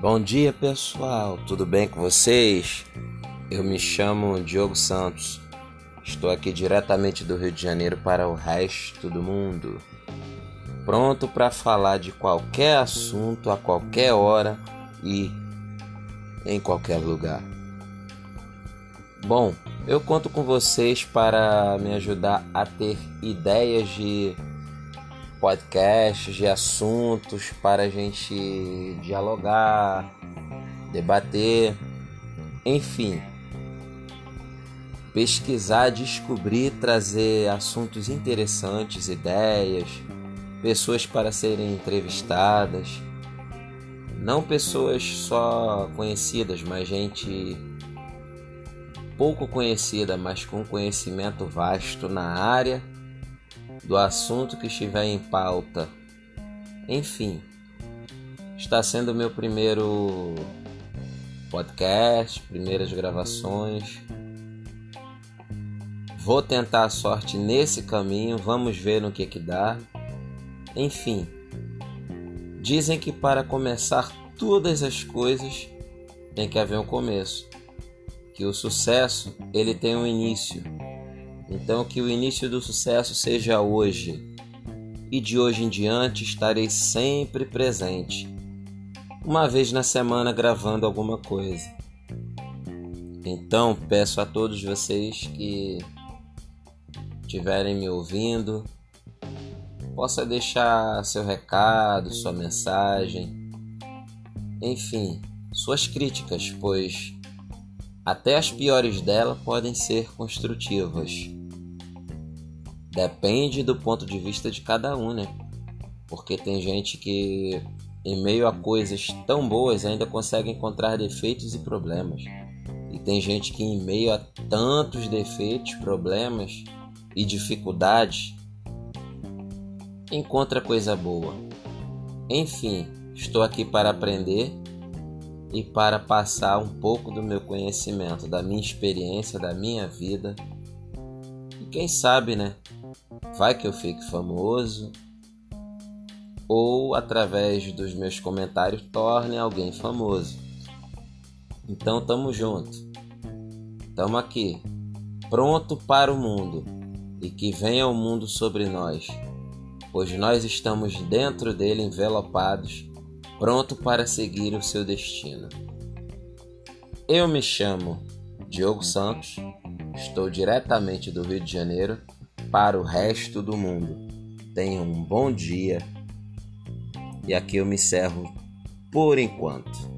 Bom dia pessoal, tudo bem com vocês? Eu me chamo Diogo Santos, estou aqui diretamente do Rio de Janeiro para o resto do mundo, pronto para falar de qualquer assunto a qualquer hora e em qualquer lugar. Bom, eu conto com vocês para me ajudar a ter ideias de podcasts, de assuntos para a gente dialogar, debater, enfim. Pesquisar, descobrir, trazer assuntos interessantes, ideias, pessoas para serem entrevistadas. Não pessoas só conhecidas, mas gente pouco conhecida, mas com conhecimento vasto na área do assunto que estiver em pauta. Enfim, está sendo meu primeiro podcast, primeiras gravações. Vou tentar a sorte nesse caminho, vamos ver no que que dá. Enfim, dizem que para começar todas as coisas tem que haver um começo. Que o sucesso, ele tem um início então, que o início do sucesso seja hoje, e de hoje em diante estarei sempre presente, uma vez na semana gravando alguma coisa. Então, peço a todos vocês que estiverem me ouvindo, possa deixar seu recado, sua mensagem, enfim, suas críticas, pois até as piores dela podem ser construtivas. Depende do ponto de vista de cada um, né? Porque tem gente que, em meio a coisas tão boas, ainda consegue encontrar defeitos e problemas. E tem gente que, em meio a tantos defeitos, problemas e dificuldades, encontra coisa boa. Enfim, estou aqui para aprender e para passar um pouco do meu conhecimento, da minha experiência, da minha vida. E quem sabe, né? Vai que eu fique famoso ou através dos meus comentários torne alguém famoso. Então tamo junto. Tamo aqui, pronto para o mundo e que venha o mundo sobre nós, pois nós estamos dentro dele envelopados, pronto para seguir o seu destino. Eu me chamo Diogo Santos, estou diretamente do Rio de Janeiro para o resto do mundo. Tenha um bom dia e aqui eu me encerro por enquanto.